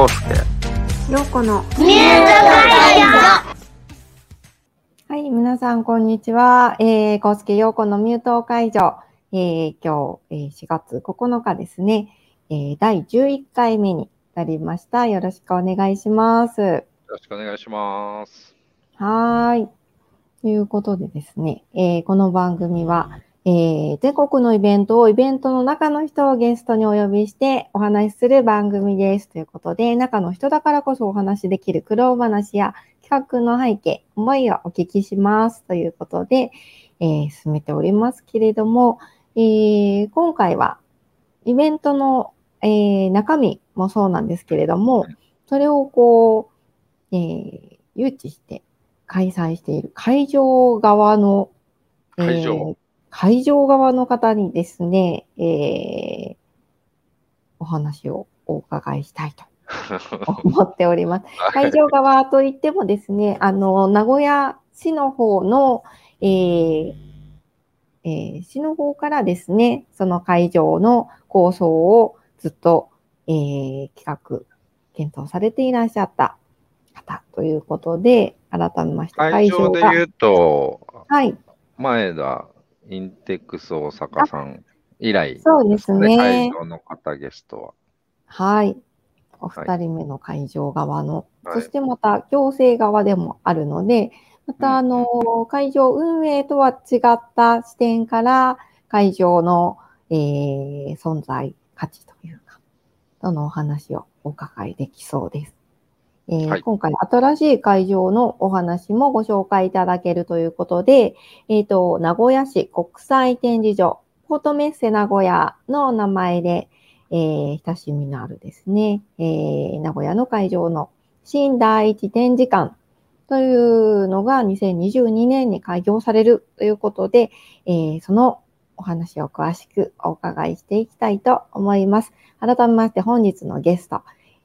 コウスケ。ようこのミュート会はい、皆さん、こんにちは。えー、コウスケようこのミュート会場。えー、今日、えー、4月9日ですね。えー、第11回目になりました。よろしくお願いします。よろしくお願いします。はーい。ということでですね、えーこの番組は、えー全国のイベントをイベントの中の人をゲストにお呼びしてお話しする番組です。ということで、中の人だからこそお話しできる苦労話や企画の背景、思いをお聞きします。ということで、えー進めておりますけれども、えー今回はイベントの、えー中身もそうなんですけれども、それをこう、えー誘致して開催している会場側の、えー会場側の方にですね、えーお話をお伺いしたいと 思っております。会場側といってもですね、あの、名古屋市の方の、えーえー市の方からですね、その会場の構想をずっと、えー企画、検討されていらっしゃった方ということで、改めまして会場でが、言うと、はい、前田インテックス大阪さん以来、そうですね。会場の方ゲストは。い。おはい二人目の会場側の、はい。そしてまた行政側でもあるので、またあの、会場運営とは違った視点から、会場の、えー存在価値というか、そのお話をお伺いできそうです。えーはい今回新しい会場のお話もご紹介いただけるということで、えっ、と、名古屋市国際展示場、ポートメッセ名古屋の名前で、えー親しみのあるですね、えー名古屋の会場の新第一展示館というのが2022年に開業されるということで、えーそのお話を詳しくお伺いしていきたいと思います。改めまして本日のゲスト、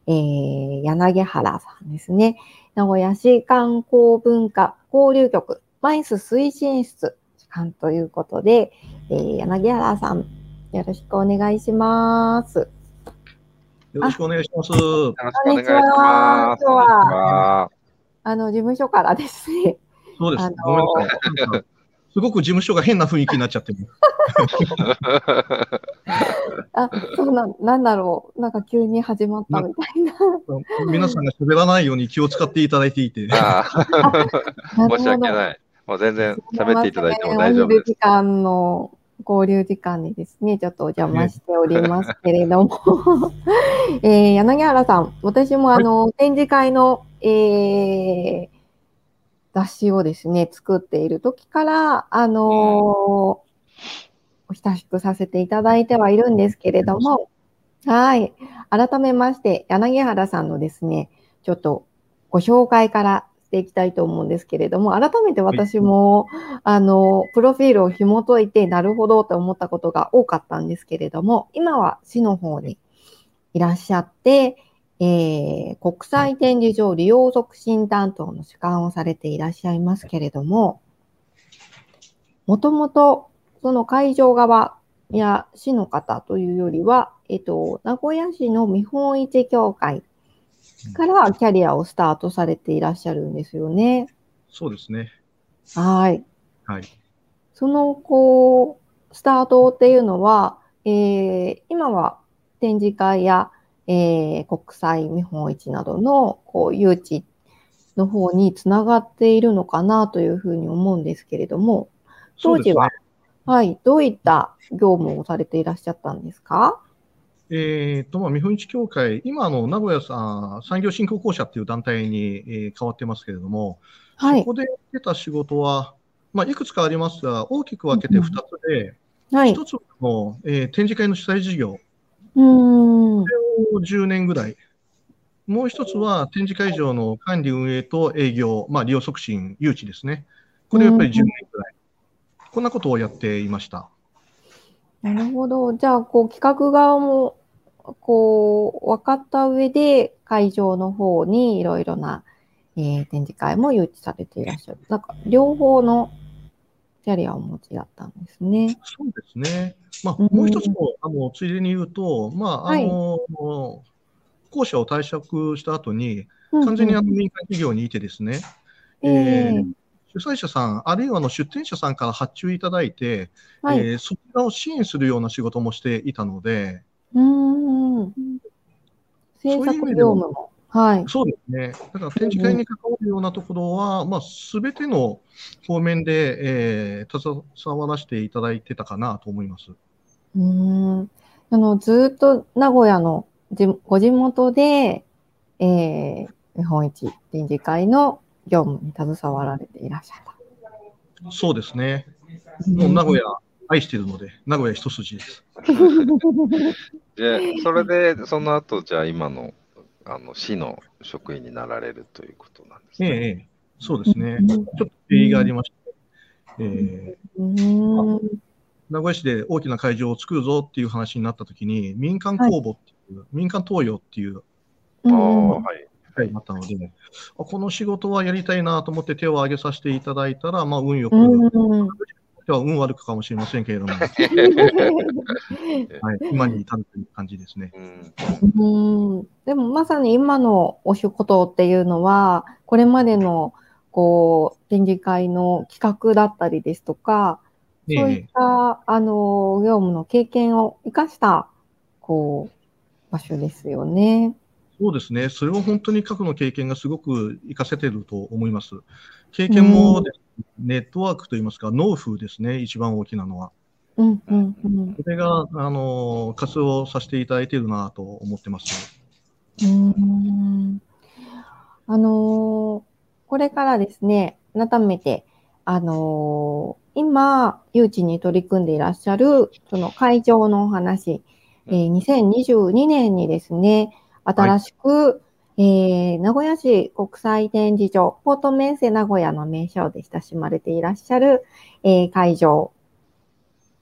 えー柳原さんですね。名古屋市観光文化交流局マイス推進室主幹ということで、えー柳原さん、よろしくお願いします。よろしくお願いします。よろしくお願いします。こんにちはこんにちはあの、事務所からですね。そうです。あのーすごく事務所が変な雰囲気になっちゃってる。あ、そうなん、なんだろう。なんか急に始まったみたいな。皆さんが喋らないように気を使っていただいていて。申し訳い。ない。もう全然喋っていただいても大丈夫ですお昼時。間の交流時間にですね、ちょっとお邪魔しておりますけれども、えー柳原さん、私もあの、展示会の、えー雑誌をですね、作っている時から、あのーお親しくさせていただいてはいるんですけれども、はい。改めまして、柳原さんのですね、ちょっとご紹介からしていきたいと思うんですけれども、改めて私も、あの、プロフィールを紐解いて、なるほどと思ったことが多かったんですけれども、今は市の方にいらっしゃって、えー国際展示場利用促進担当の主幹をされていらっしゃいますけれども、もともとその会場側や市の方というよりは、えっと、名古屋市の見本市協会からキャリアをスタートされていらっしゃるんですよね。そうですね。はい。はい。その、こう、スタートっていうのは、えー今は展示会や、えー国際見本市などの、こう、誘致の方につながっているのかなというふうに思うんですけれども、当時は、そうですはい、どういった業務をされていらっしゃったんですか？ね。えっと、まあ、見本市協会、今、あの、名古屋さん産業振興公社っていう団体に、えー変わってますけれども、はいそこ。で出た仕事は、まあ、いくつかありますが、大きく分けて2つで、はい。1つはもう、えー展示会の主催事業うーん。を10年ぐらい。もう一つは展示会場の管理運営と営業、まあ、利用促進、誘致ですね。これやっぱり10年ぐらい。こんなことをやっていました。なるほど。じゃあ、こう、企画側も、こう、分かった上で、会場の方にいろいろな、えー展示会も誘致されていらっしゃる。なんか、両方のキャリアをお持ちだったんですね。そうですね。まあ、うんもう一つも、あの、ついでに言うと、まあ、あの、興者を退職した後に、うん完全にあの民間企業にいてですね、えええー主催者さん、あるいはあの出店者さんから発注いただいて、はい。えーそちらを支援するような仕事もしていたので、うーん。制作業務も。はい。そうですね。だから展示会に関わるようなところは、まあ、すべての方面で、えー携わらせていただいてたかなと思います。うーん。あの、ずーっと名古屋のじご地元で、えー、日本一展示会の業務に携わられていらっしゃった。そうですね。もう名古屋愛してるので、名古屋一筋です。で、それで、その後、じゃあ今の、あの、市の職員になられるということなんですええね。ええ、そうですね。うん。ちょっと経緯がありまして、えー。名古屋市で大きな会場を作るぞっていう話になったときに、民間公募っていう、民間投与っていうあはい。あったので、あこの仕事はやりたいなと思って手を挙げさせていただいたら、まあ、運よく、うん。では運悪くかもしれませんけれども、はい、今に至るという感じですね。うんうんでもまさに今のお仕事っていうのは、これまでのこう展示会の企画だったりですとか、そういっええた、あの業務の経験を生かしたこう場所ですよね。そうですね。それは本当に過去の経験がすごく活かせてると思います。経験もですね、ネットワークといいますか、納付ですね、一番大きなのは。うんうんうんそれが、あの、活用させていただいているなと思ってます。うーんあのーこれからですね、改めて、あのー今、誘致に取り組んでいらっしゃる、その会場のお話、えー2022年にですね、新しく、えー名古屋市国際展示場、ポートメンセ名古屋の名称で親しまれていらっしゃる、えー会場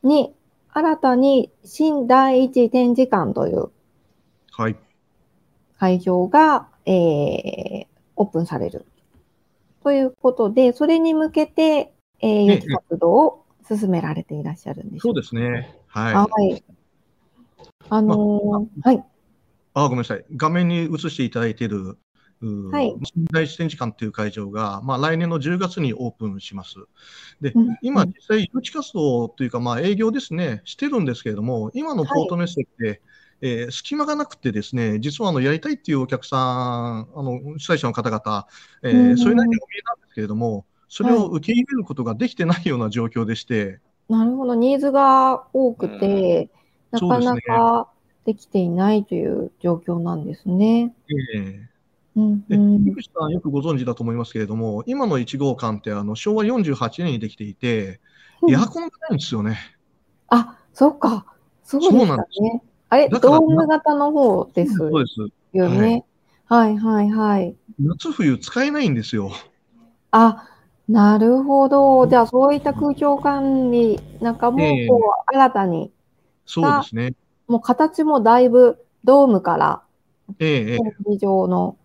に、新たに新第一展示館というはい。会場が、えーオープンされる。ということで、それに向けて、えー、え予期活動を進められていらっしゃるんです。そうですね。はい。はい。あのーはい。あ、ごめんなさい。画面に映していただいている、はい。新大地展示館という会場が、まあ、来年の10月にオープンします。でうん、今、実際、誘致活動というか、まあ、営業ですね、してるんですけれども、今のポートメッセって、えー隙間がなくてですね、実はあのやりたいっていうお客さん、あの主催者の方々、えーうんそれなりにお見えなんですけれども、それを受け入れることができてないような状況でして、なるほど。ニーズが多くて、なかなかできていないという状況なんですね。えーうんでうん井口さんよくご存知だと思いますけれども、今の1号館ってあの昭和48年にできていて、エアコンがないんですよね。あ、そうか。そうでしたそうなんでね。あれ、ドーム型の方ですそうです。よね。はいはいはい。夏冬使えないんですよ。あ、なるほど。じゃあ、そういった空調管理なんかも、ええこう、新たに、そうですね。もう形もだいぶドームからええええ展示場の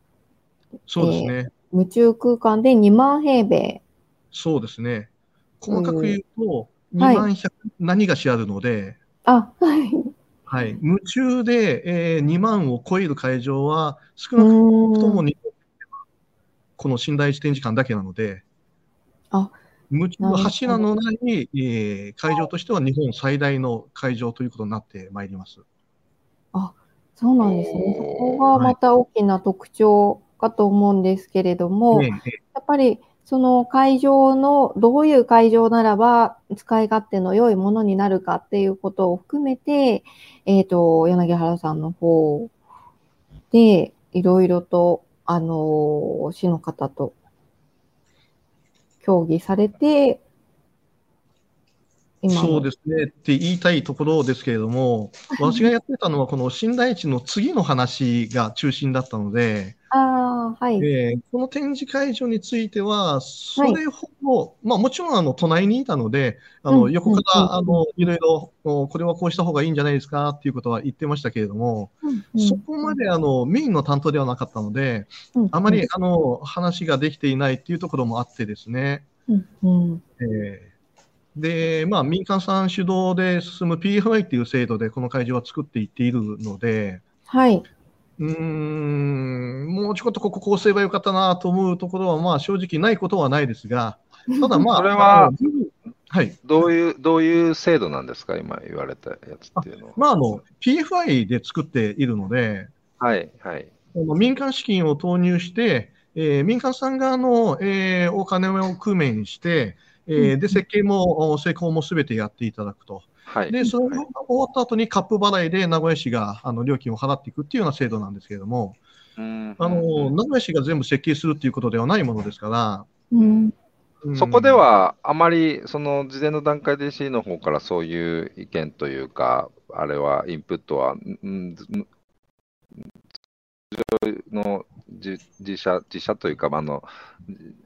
そうですね。夢中空間で2万平米。そうですね。細かく言うと、はい2万100何がしあるので、あ、はい。はい、夢中で、えー2万を超える会場は少うなくともこの新大地展示館だけなので、あ夢中なるほど柱のない、えー会場としては日本最大の会場ということになってまいります。そうなんですね。そこがまた大きな特徴かと思うんですけれども、ええええやっぱりその会場のどういう会場ならば使い勝手の良いものになるかっていうことを含めて、えっ、と、柳原さんの方でいろいろと、あの、市の方と協議されて、そうですねって言いたいところですけれども、私がやってたのは、この新大地の次の話が中心だったので、はい。えーこの展示会場については、それほど、まあもちろんあの隣にいたので、あうんの横かうん。うんらあのいろいろ、おこれはこうした方がいいんじゃないですかっていうことは言ってましたけれども、うんうん。そこまであのメインの担当ではなかったので、うんあまりあの話ができていないっていうところもあってですね、うんうん。えー。で、まあ、民間さん主導で進む PFI っていう制度でこの会場は作っていっているので、はい。うーん、もうちょっとこここうすればよかったなと思うところは、まあ正直ないことはないですが、ただまあ、それははい。どういう、どういう制度なんですか、今言われたやつっていうのは。まあ、あの、PFI で作っているので、はい、はい。あの民間資金を投入して、えー民間さん側の、えーお金を工面して、えーうんで、設計もお施工もすべてやっていただくと。はい。で、それがはい終わった後にカップ払いで名古屋市があの料金を払っていくっていうような制度なんですけれども、うんあの、名古屋市が全部設計するっていうことではないものですから、うん。うんそこで、はあまりその事前の段階で C の方からそういう意見というか、あれはインプットは、んんの自自社自社というか、あの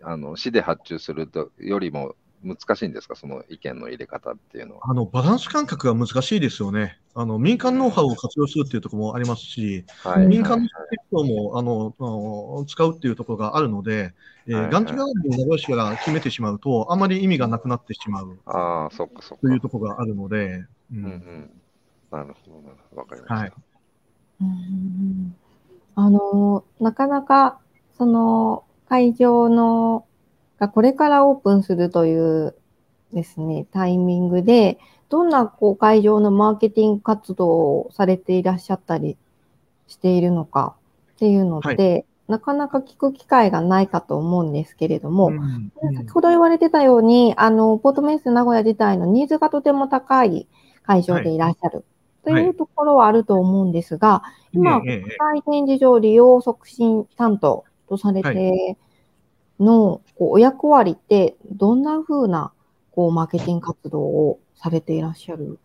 あの市で発注するとよりも難しいんですか、その意見の入れ方っていうのは。あの、バランス感覚が難しいですよね。あの、民間ノウハウを活用するっていうところもありますし、はい、民間のはい人も、あの、使うっていうところがあるので、えはいはいー、元日が名古屋市が決めてしまうと、あまり意味がなくなってしまうああ、そっかそっか。というところがあるので、ううんうん、なるほど、なるほどわかりました。はいうんあの、なかなか、その、会場の、がこれからオープンするというですね、タイミングで、どんなこう会場のマーケティング活動をされていらっしゃったりしているのかっていうのって、なかなか聞く機会がないかと思うんですけれども、うんうん。先ほど言われてたように、あの、ポートメイス名古屋自体のニーズがとても高い会場でい。らっしゃるとはい。いうところはあると思うんですが、今、ええええ国際展示場利用促進担当とされての、こうお役割って、どんな風なこうマーケティング活動をされていらっしゃるん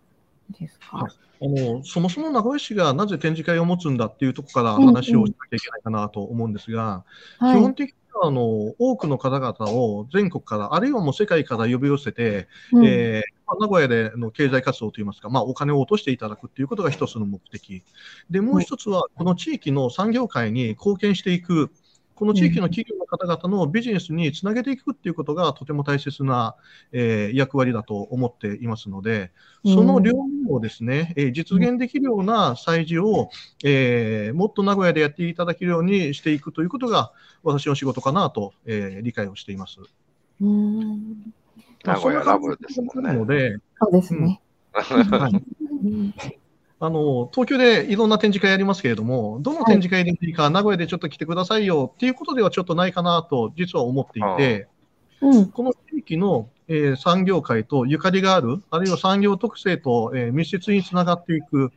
ですか、はい。あのそもそも名古屋市がなぜ展示会を持つんだっていうところからうんうん。話をしなきゃいけないかなと思うんですが、はい。基本的にはあの多くの方々を全国から、あるいはもう世界から呼び寄せて、うん。えーまあ名古屋での経済活動といいますか、まあ、お金を落としていただくということが一つの目的。で、もう一つは、この地域の産業界に貢献していく、この地域の企業の方々のビジネスにつなげていくっていうことがとても大切な、えー役割だと思っていますので、その両面をですね、えー実現できるような催事を、えーもっと名古屋でやっていただけるようにしていくということが、私の仕事かなと、えー理解をしています。うん名古屋ラブですもんね。なので、そうですね。はいうん あの、東京でいろんな展示会やりますけれども、どの展示会でいいか、名古屋でちょっと来てくださいよっていうことではちょっとないかなと、実は思っていて、うん。この地域の、えー産業界とゆかりがある、あるいは産業特性と、えー密接につながっていく、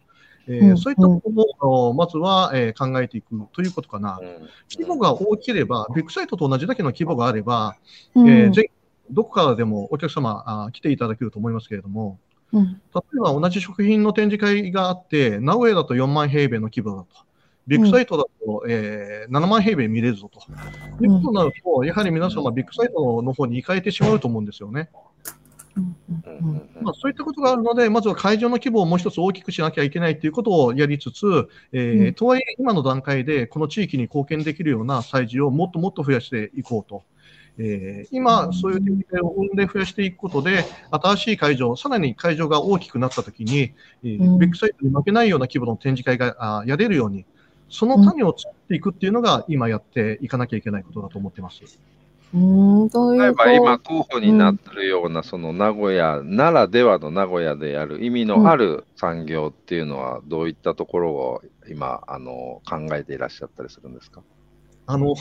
えーうん。そういったことを、まずは、えー考えていくということかな。うん。規模が大きければ、ビッグサイトと同じだけの規模があれば、うん。えー全どこからでもお客様あー来ていただけると思いますけれども、うん例えば同じ食品の展示会があって、名古屋だと4万平米の規模だと。ビッグサイトだと、えー7万平米見れるぞと。いうことになると、やはり皆様、ビッグサイトの方に行かれてしまうと思うんですよね。うんううんんうんまあ、そういったことがあるので、まずは会場の規模をもう一つ大きくしなきゃいけないということをやりつつ、えーうんとはいえ、今の段階でこの地域に貢献できるような催事をもっともっと増やしていこうと。えー今、そういう展示会を生んで増やしていくことで、新しい会場、さらに会場が大きくなったときに、えーうんビッグサイトに負けないような規模の展示会があやれるように、その種を作っていくっていうのが、今やっていかなきゃいけないことだと思ってます。うんというと例えば今候補になってるような、その名古屋ならではの名古屋でやる意味のある産業っていうのはどういったところを今あの考えていらっしゃったりするんですか？あの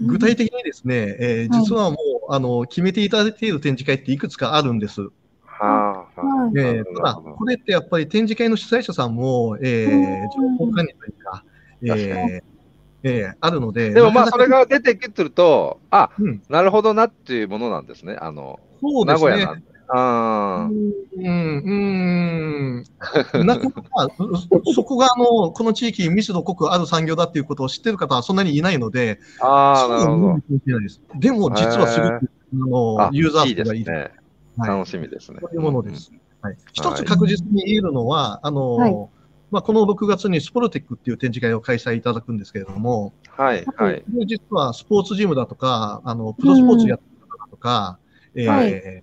具体的にですね、えーはい実はもう、あの決めていただいている展示会っていくつかあるんです。はあ、はあはいえーただ、これってやっぱり展示会の主催者さんも、えーうん情報管理というか、え確ーえーあるので、でもまあそれが出てくると、あうん、なるほどなっていうものなんですね。あの、そうですね名古屋なん。で。あうん、うん、なかなか、そこがあのこの地域、密度濃くある産業だっていうことを知ってる方はそん。なにいないので、あ、なるほど。で。も、実はすごく、あのユーザー数がいい。はい楽しみですね。そういうものです。はい、一つ確実に言えるのは、あの、はいまあ、この6月にスポルテックっていう展示会を開催いただくん。ですけれども、はい、はい。実はスポーツジムだとか、あのプロスポーツやってる方とか、えーはい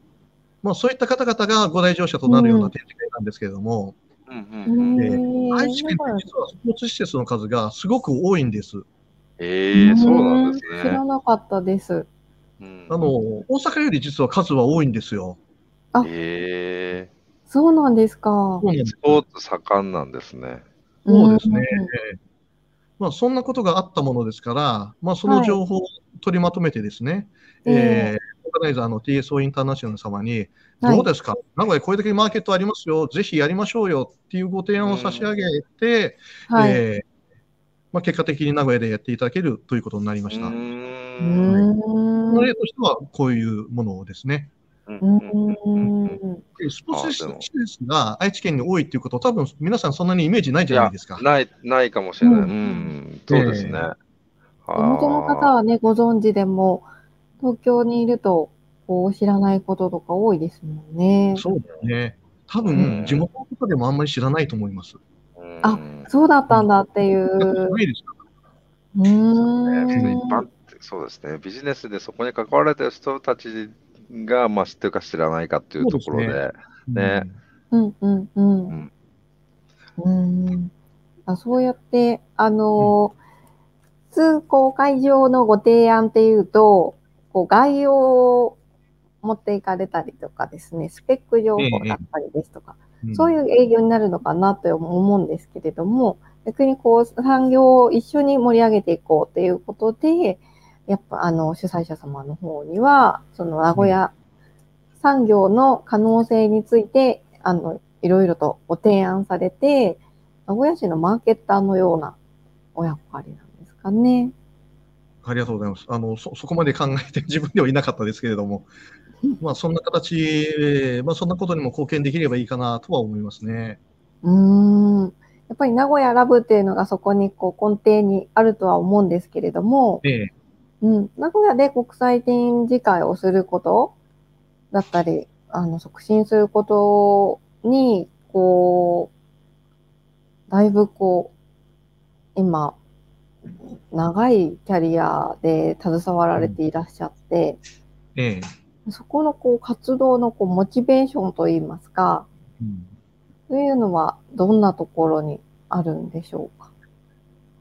まあ、そういった方々がご来場者となるような展示会なんですけれども、愛知県って実はスポーツ施設の数がすごく多いんです。ええそうなんです知らね。なかったです。うんあの、大阪より実は数は多いんですよ。ええそうなんですか。そうなんですスポーツ盛んなんですね。そうですねんまあ、そんなことがあったものですから、まあ、その情報を取りまとめてですね、ええーナイザーの TSO インターナショナル様に、はいどうですか、名古屋これだけマーケットありますよ、ぜひやりましょうよっていうご提案を差し上げて、はい。えーまあ、結果的に名古屋でやっていただけるということになりました。うん例としてはこういうものですね。スポーツ施設が愛知県に多いっていうこと、多分皆さんそんなにイメージないじゃないですか。ない、ないかもしれない。ううんん、そうですね。ええ地元の方はね、ご存知でも、東京にいると、こう、知らないこととか多いですもんね。そうだよね。多うん分、地元の方でもあんまり知らないと思います。あそうだったんだっていう。ないですかうーん。ね一般ってそうですね。ビジネスでそこに関わられてる人たちが、まあ、知ってるか知らないかっていうところで、ねうんうんうん。うん。あそうやって、あの、通行会場のご提案っていうと、こう概要を持っていかれたりとかですね、スペック情報だったりですとか、うんそういう営業になるのかなと思うんですけれども、逆にこう産業を一緒に盛り上げていこうっていうことで、やっぱあの主催者様の方には、その名古屋産業の可能性について、あの、いろいろとご提案されて、名古屋市のマーケッターのようなお役割なんですかね。ありがとうございます。あの、そ、そこまで考えて 自分ではいなかったですけれども、まあ、そんな形、えーまあ、そんなことにも貢献できればいいかなとは思いますね。うーん。やっぱり名古屋ラブっていうのがそこにこう根底にあるとは思うんですけれども、ええうん、名古屋で国際展示会をすることだったり、あの、促進することに、こう、だいぶこう、今、長いキャリアで携わられていらっしゃって、ええそこのこう活動のこうモチベーションといいますか、うんというのはどんなところにあるんでしょうか？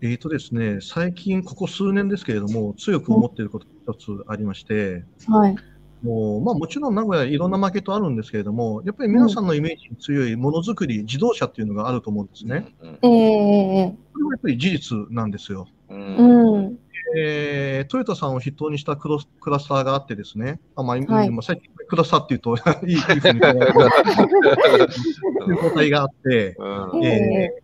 えーとですね、最近、ここ数年ですけれども、強く思っていることが一つありまして、はい。もうまあ、もちろん名古屋いろんなマーケットあるんですけれども、やっぱり皆さんのイメージに強いものづくり、自動車っていうのがあると思うんですね。うんええこれはやっぱり事実なんですよ。ううんん。うん。えートヨタさんを筆頭にしたクロスクラスターがあってですね、あまあ、はい今最近クラスターっていうと いい いいふうに考えるいう交代があって、うんええー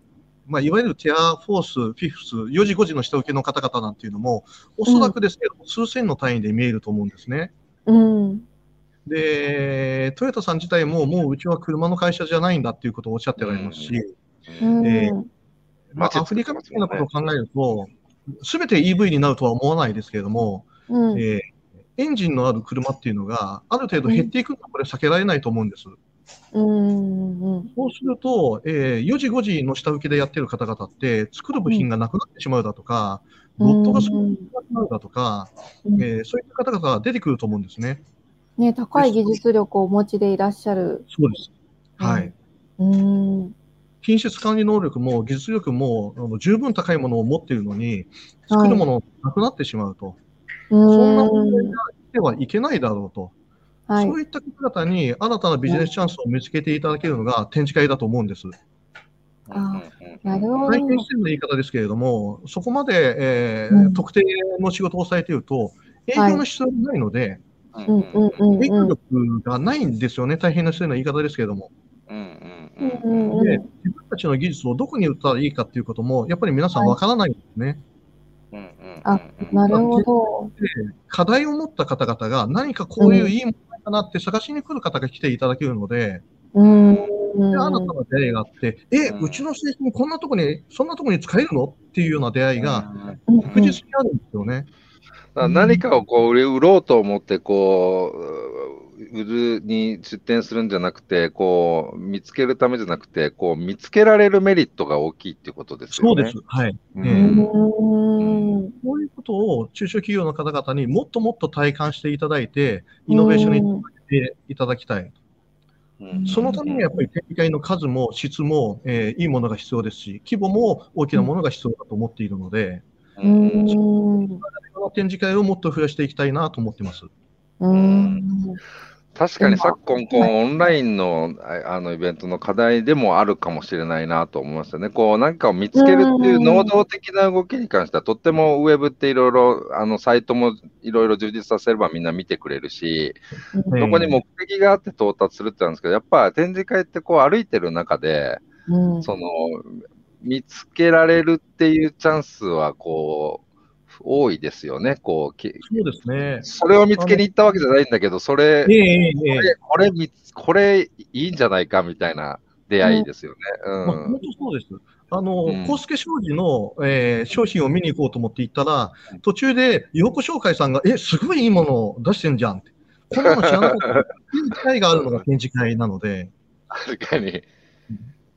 まあ、いわゆるティアフォース、フィフス、4時5時の下請けの方々なんていうのも、おそらくですけど、数千の単位で見えると思うんですね。うん。で、トヨタさん自体も、もううちは車の会社じゃないんだっていうことをおっしゃっておられますし、うん。えうんまあ、アフリカみたいなことを考えると、すべて EV になるとは思わないですけれども、うん。えーエンジンのある車っていうのが、ある程度減っていくのはこれ避けられないと思うんです。うん。うん。そうすると、えー4時5時の下請けでやってる方々って、作る部品がなくなってしまうだとか、ロットが少なくなるだとか、うんえーそういった方々が出てくると思うんですね。ね、高い技術力をお持ちでいらっしゃる。そうです。はい。うん。品質管理能力も技術力もあの十分高いものを持っているのに、作るものがなくなってしまうと。そんな問題が来てはいけないだろうと。はいそう。いった方々に新たなビジネスチャンスを見つけていただけるのが展示会だと思うんです。あなるほど。体験してるの言い方ですけれども、そこまで、えーうん特定の仕事をされていると、営業の必要がないので、うんうんうん営業うん。力がないんですよね、大変な失礼な言い方ですけれども。うんうんでう自分たちの技術をどこに売ったらいいかっていうことも、やっぱり皆さんわからないんですね。あ、なるほど。課題を持った方々が何かこういういいものかなって探しに来る方が来ていただけるので、うん。で新たな出会いがあって、え、うちの製品こんなとこに、そんなとこに使えるの？っていうような出会いがうん確実にあるんですよね。だから何かをこう売ろうと思ってこう売るに出店するんじゃなくてこう見つけるためじゃなくてこう見つけられるメリットが大きいっていうことですよね。そうです。はい。うん。こういうことを中小企業の方々にもっともっと体感していただいて、イノベーションにつなげていただきたい。うんそのためにやっぱり展示会の数も質も、えーいいものが必要ですし、規模も大きなものが必要だと思っているので、うーん。この展示会をもっと増やしていきたいなと思ってます。うーん。確かに昨今、こうオンラインのああのイベントの課題でもあるかもしれないなと思いますよね。こう何かを見つけるっていう能動的な動きに関しては、とってもウェブっていろいろ、あのサイトもいろいろ充実させればみんな見てくれるし、うん。そこに目的があって到達するってなんですけど、やっぱ展示会ってこう歩いてる中で、うん。その見つけられるっていうチャンスはこう多いですよね。こうきそうですね。それを見つけに行ったわけじゃないんだけど、それ、えええこれ、これこれいいんじゃないかみたいな出会いですよね。まあ、うん。本当そうです。あの、うんコースケ商事の、えー商品を見に行こうと思って行ったら、途中で、陽子商会さんが、え、すごいいいものを出してんじゃんって。こんなの知らなかった。機会があるのが展示会なので、確かに。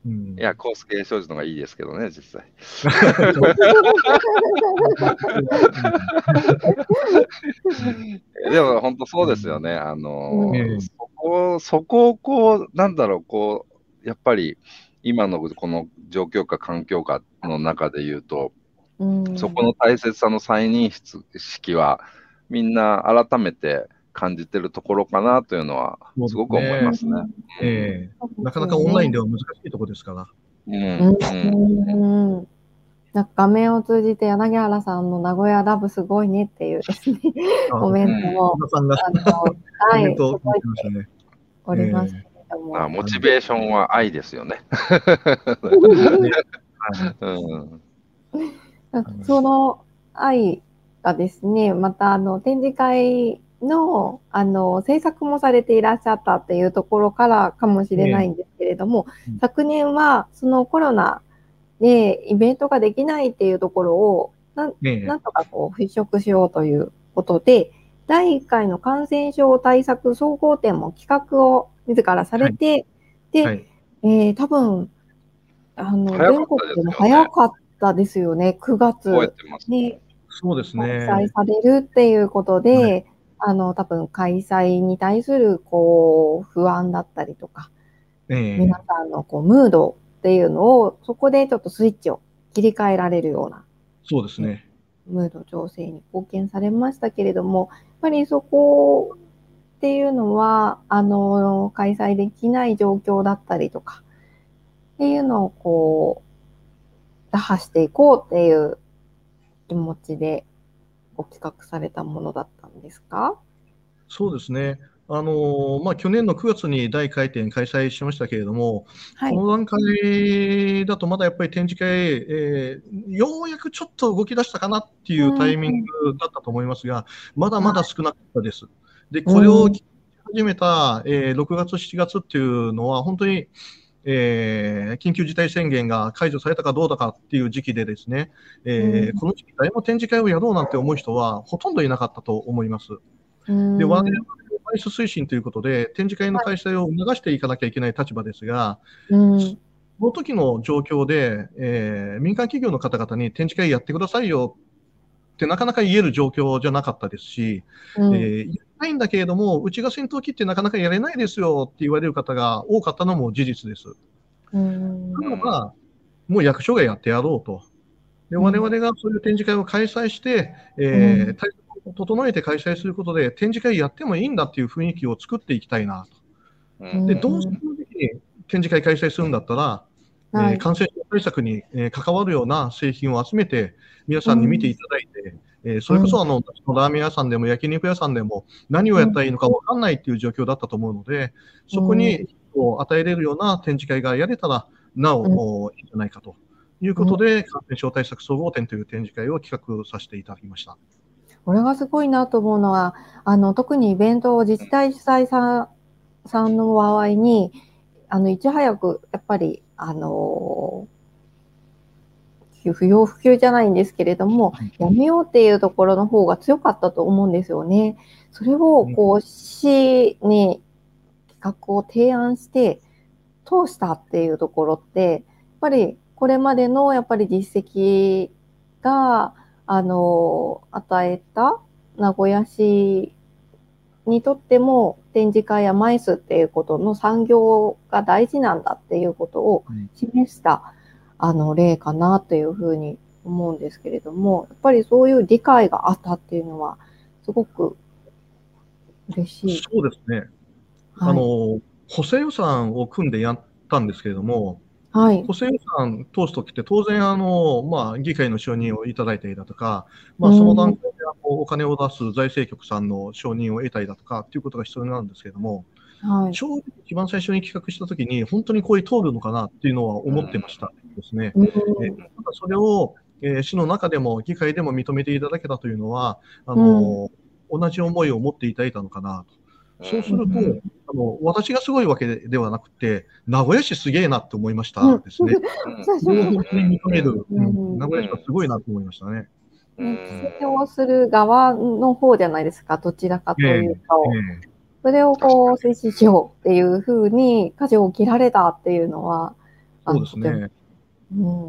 うんいや、コース系商事の方がいいですけどね、実際。でも本当そうですよね。あのうんええそこ、そこをこう、なんだろう、こう、やっぱり今のこの状況か環境下の中で言うと、うんそこの大切さの再認識は、みんな改めて感じてるところかなというのは、すごく思いますね。ええなかなかオンラインでは難しいところですから。うん。ううん。ん。なんか画面を通じて柳原さんの名古屋ラブすごいねっていうですね、あコメントも、皆さんがあの、はい。おりますけれども。あモチベーションは愛ですよね。その愛がですね、またあの展示会のあの制作もされていらっしゃったっていうところからかもしれないんですけれども、うん昨年はそのコロナでイベントができないっていうところをなんええなんとかこう払拭しようということで、第1回の感染症対策総合展も企画を自らされて、で、はいえー多分、あの、早か全国でも早かったですよね。9月。にそうです開ね。催されるっていうことで、はあの、多分開催に対する、こう、不安だったりとか、ええ皆さんのこう、ムードっていうのを、そこでちょっとスイッチを切り替えられるようなそうですね。ムード調整に貢献されましたけれども、やっぱりそこっていうのは、あの、開催できない状況だったりとか、っていうのをこう、打破していこうっていう気持ちでご企画されたものだったんですか？そうですね。あのーまあ、去年の9月に第1回展開催しましたけれども、はいこ。の段階だとまだやっぱり展示会、えーようやくちょっと動き出したかなっていうタイミングだったと思いますが、まだまだ少なかったです。で、これを始めた、えー6月、7月っていうのは、本当に、えー緊急事態宣言が解除されたかどうだかっていう時期でですね、えーうん。この時期誰も展示会をやろうなんて思う人はほとんどいなかったと思います。うん。で、我々は外出推進ということで、展示会の開催を促していかなきゃいけない立場ですが、うん。その時の状況で、えー民間企業の方々に展示会やってくださいよってなかなか言える状況じゃなかったですし、うんえーやりたいんだけれども、うちが先頭切ってなかなかやれないですよって言われる方が多かったのも事実です。うんならば、もう役所がやってやろうと。で、うん我々がそういう展示会を開催して、えーうん対策を整えて開催することで、展示会やってもいいんだっていう雰囲気を作っていきたいなと。うんで、うんどうしてに展示会開催するんだったら、はい。えー感染症対策に、えー関わるような製品を集めて、皆さんに見ていただいて、えーそれこそあの、私のラーメン屋さんでも焼肉屋さんでも何をやったらいいのか分かんないっていう状況だったと思うので、そこにを与えれるような展示会がやれたら、なお、うん。おいいんじゃないかということで、感染症対策総合展という展示会を企画させていただきました。これがすごいなと思うのは、あの、特にイベントを自治体主催さんさんの場合に、あの、いち早く、やっぱり、あの不要不急じゃないんですけれども、やめようっていうところの方が強かったと思うんですよね。それを、こう、市に企画を提案して、通したっていうところって、やっぱり、これまでの、やっぱり実績が、あの、与えた名古屋市にとっても展示会やマイスっていうことの産業が大事なんだっていうことを示した、あの例かなというふうに思うんですけれども、やっぱりそういう理解があったっていうのはすごく嬉しい。そうですね。あはい。の、補正予算を組んでやったんですけれども、はい。補正予算通すときって当然、あの、まあ、議会の承認をいただいたりだとか、まあ、うんその段階であのお金を出す財政局さんの承認を得たりだとかっていうことが必要なんですけれども、はい。正直一番最初に企画したときに、本当にこれ通るのかなっていうのは思ってましたですね。うんえただそれを、えー市の中でも議会でも認めていただけたというのは、あの同じ思いを持っていただいたのかなと。そうすると、うん。あの私がすごいわけではなくて、名古屋市すげえなって思いましたうん。ですね。うん。うん。名古屋市はすごいなと思いましたね。規制をする側の方じゃないですか、どちらかというと。えそれをこう、推進しようっていうふうに、舵を切られたっていうのは、そうですね。。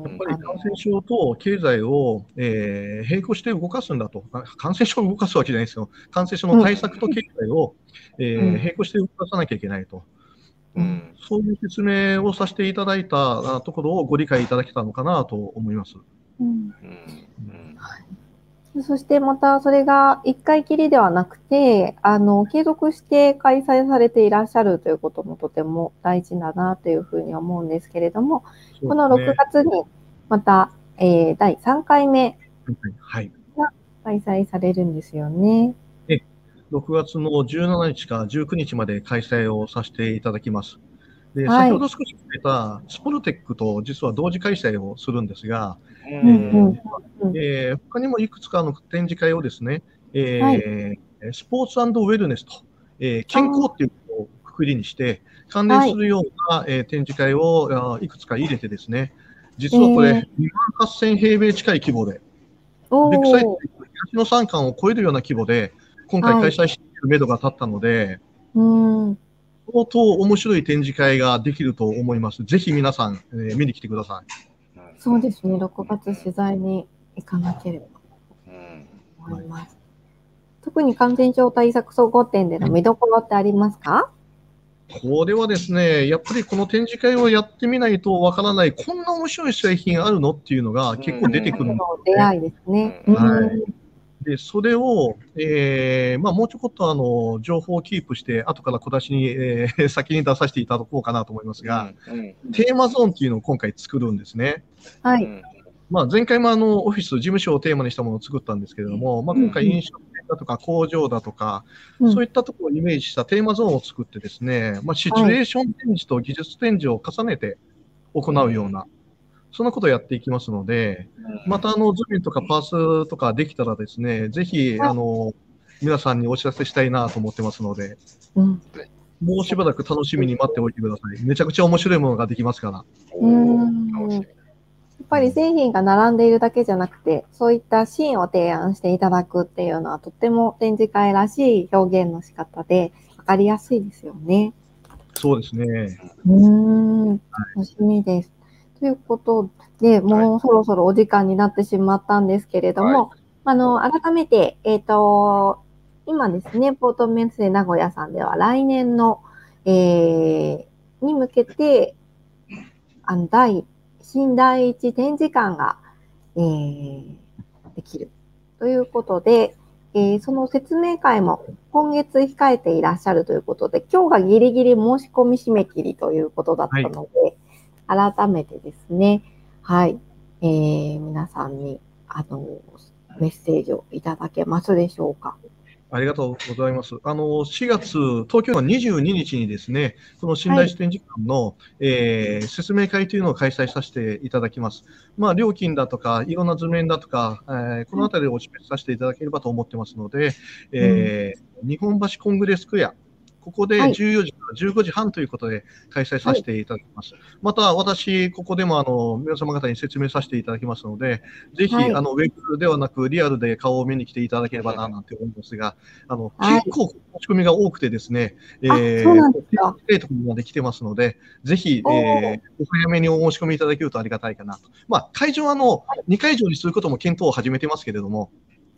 やっぱり感染症と経済を、えー並行して動かすんだと、あ感染症を動かすわけじゃないですよ、感染症の対策と経済を、えーうん。並行して動かさなきゃいけないと、うん。そういう説明をさせていただいたあところをご理解いただけたのかなと思います。うん。うんそしてまたそれが一回きりではなくて、あの、継続して開催されていらっしゃるということもとても大事だなというふうに思うんですけれども、この6月にまた、えー第3回目はい、開催されるんですよね。6月の17日から19日まで開催をさせていただきます。ではい先ほど少し触れたスポルテックと実は同時開催をするんですが、うんえー他にもいくつかの展示会をですね、えーはスポーツウェルネスと、えー健康っていうことをくくりにして、関連するような、えー展示会をあいくつか入れてですね、実はこれ、えー2万8000平米近い規模で、おビッグサイズー東の三館を超えるような規模で、今回開催している目処が立ったので、うん。相当面白い展示会ができると思います。ぜひ皆さん、えー見に来てください。そうですね、6月取材に行かなければうんと思います。特に感染症対策総合展での見どころってありますか？これはですね、やっぱりこの展示会をやってみないとわからない、こんな面白い製品あるの？っていうのが結構出てくるんで。出会いですね。うん。はいで、それを、えーまあ、もうちょこっとあの情報をキープして、後から小出しに、えー 先に出させていただこうかなと思いますが、うんテーマゾーンっていうのを今回作るんですね。はい。うんまあ、前回もあのオフィス、事務所をテーマにしたものを作ったんですけれども、まあ、今回飲食店だとか工場だとか、うんそういったところをイメージしたテーマゾーンを作ってですね、まあ、シチュエーション展示と技術展示を重ねて行うような、そんなことをやっていきますので、またあのズミンとかパースとかできたらですね、ぜひはいあの皆さんにお知らせしたいなと思ってますので、うん。もうしばらく楽しみに待っておいてください。めちゃくちゃ面白いものができますから。やっぱり製品が並んでいるだけじゃなくて、そういったシーンを提案していただくっていうのはとっても展示会らしい表現の仕方で分かりやすいですよね。そうですね。うーん、楽しみです。ということで、もうそろそろお時間になってしまったんですけれども、あの、改めて、えっ、と、今ですね、ポートメンツで名古屋さんでは来年の、えー、に向けて、あの、第、新第一展示館が、えー、できる。ということで、えーその説明会も今月控えていらっしゃるということで、今日がギリギリ申し込み締め切りということだったので、改めてですね、はい、えー皆さんに、あの、メッセージをいただけますでしょうか？ありがとうございます。あの、4月、東京の22日にですね、この信頼視展示館の、えー説明会というのを開催させていただきます。まあ、料金だとか、いろんな図面だとか、えーこのあたりをお示しさせていただければと思ってますので、えー日本橋コングレスクエア、ここではい。14時から15時半ということで開催させていただきます。また、私、ここでもあの皆様方に説明させていただきますので、ぜひ、はい。あのウェブではなく、リアルで顔を見に来ていただければななんて思いますが、あのはい。結構、申し込みが多くてですね、あそうなんですか。えー、ところまで来てますので、ぜひ、えーお早めにお申し込みいただけるとありがたいかなと。まあ、会場はあの2会場にすることも検討を始めてますけれども、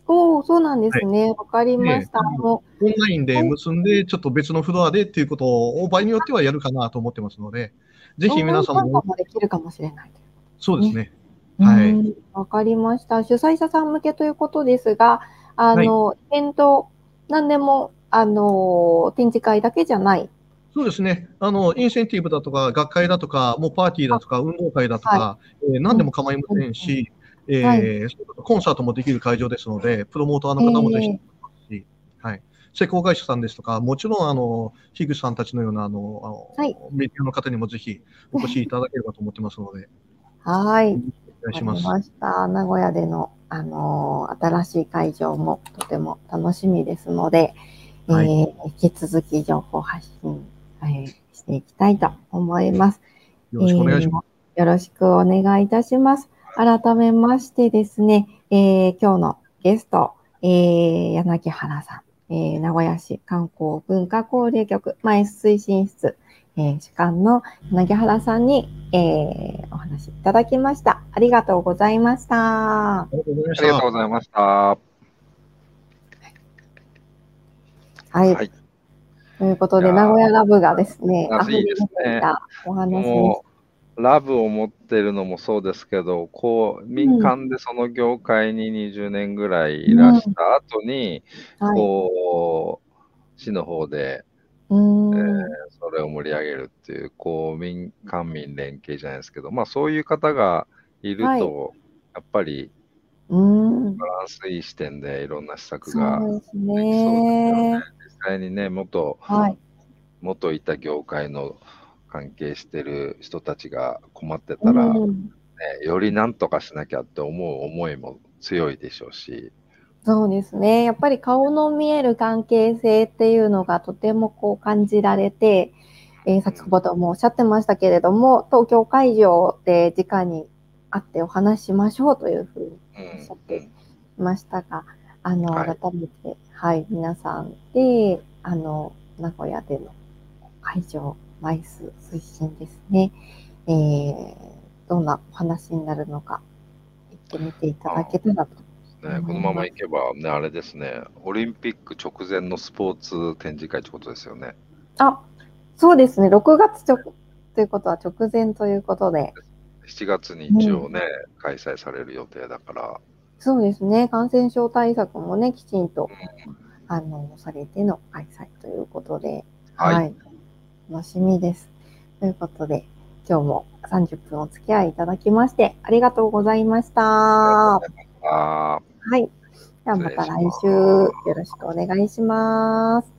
おお、そうなんですね。わ、かりました。オンラインで結んで、ちょっと別のフロアでっていうことを、場合によってはやるかなと思ってますので、ぜう、ひ皆さんも、もできるかもしれない。そうですね。はいうんわかりました。主催者さん向けということですが、あの、イベント、何でも、あの、展示会だけじゃない。そうですね。あの、インセンティブだとか、学会だとか、もうパーティーだとか、運動会だとか、えー何でも構いませんし、えーはいコンサートもできる会場ですので、プロモーターの方もぜひ、えし、はい。施工会社さんですとか、もちろん、あの、樋口さんたちのような、あの、あのはいメディアの方にもぜひお越しいただければと思ってますので、はい。お願いします。ました。名古屋での、あのー新しい会場もとても楽しみですので、はいえー引き続き情報発信、えーしていきたいと思います。よろしくお願いします。えーよろしくお願いいたします。改めましてですね、えー今日のゲスト、えー柳原さん、えー名古屋市観光文化交流局前推進室、えー主幹の柳原さんに、えーお話いただきました。ありがとうございました。ありがとうございました。はい。はいということで、名古屋ラブがですね、あ溢れいいですねていたお話です。もう、ラブを持ってるのもそうですけど、こう、民間でその業界に20年ぐらいいらした後に、はい。こう、市の方で、うーん。えーそれを盛り上げるっていう、こう、民官民連携じゃないですけど、まあそういう方がいると、はいやっぱりうーん。バランスいい視点でいろんな施策がそうですできそうですよねね。。実際にね、元、はい。元いた業界の関係してる人たちが困ってたら、ねうん。よりなんとかしなきゃって思う思いも強いでしょうし、そうですね。やっぱり顔の見える関係性っていうのがとてもこう感じられて、えー先ほどもおっしゃってましたけれども、東京会場で直に会ってお話ししましょうというふうにうおっしゃっんていましたが、あの、はい。改めて、はい、皆さんで、あの、名古屋での会場枚数推進ですね。えー、どんなお話になるのか、行ってみていただけたらとね、このままいけば、ね、あれですね、オリンピック直前のスポーツ展示会ってことですよね。あ、そうですね。6月直ということは直前ということで、7月に一応ね、開催される予定だから、そうですね。感染症対策もね、きちんと、あの、されての開催ということで、はいはい。楽しみです。ということで、今日も30分お付き合いいただきまして、ありがとうございました。はい。ではまた来週、よろしくお願いします。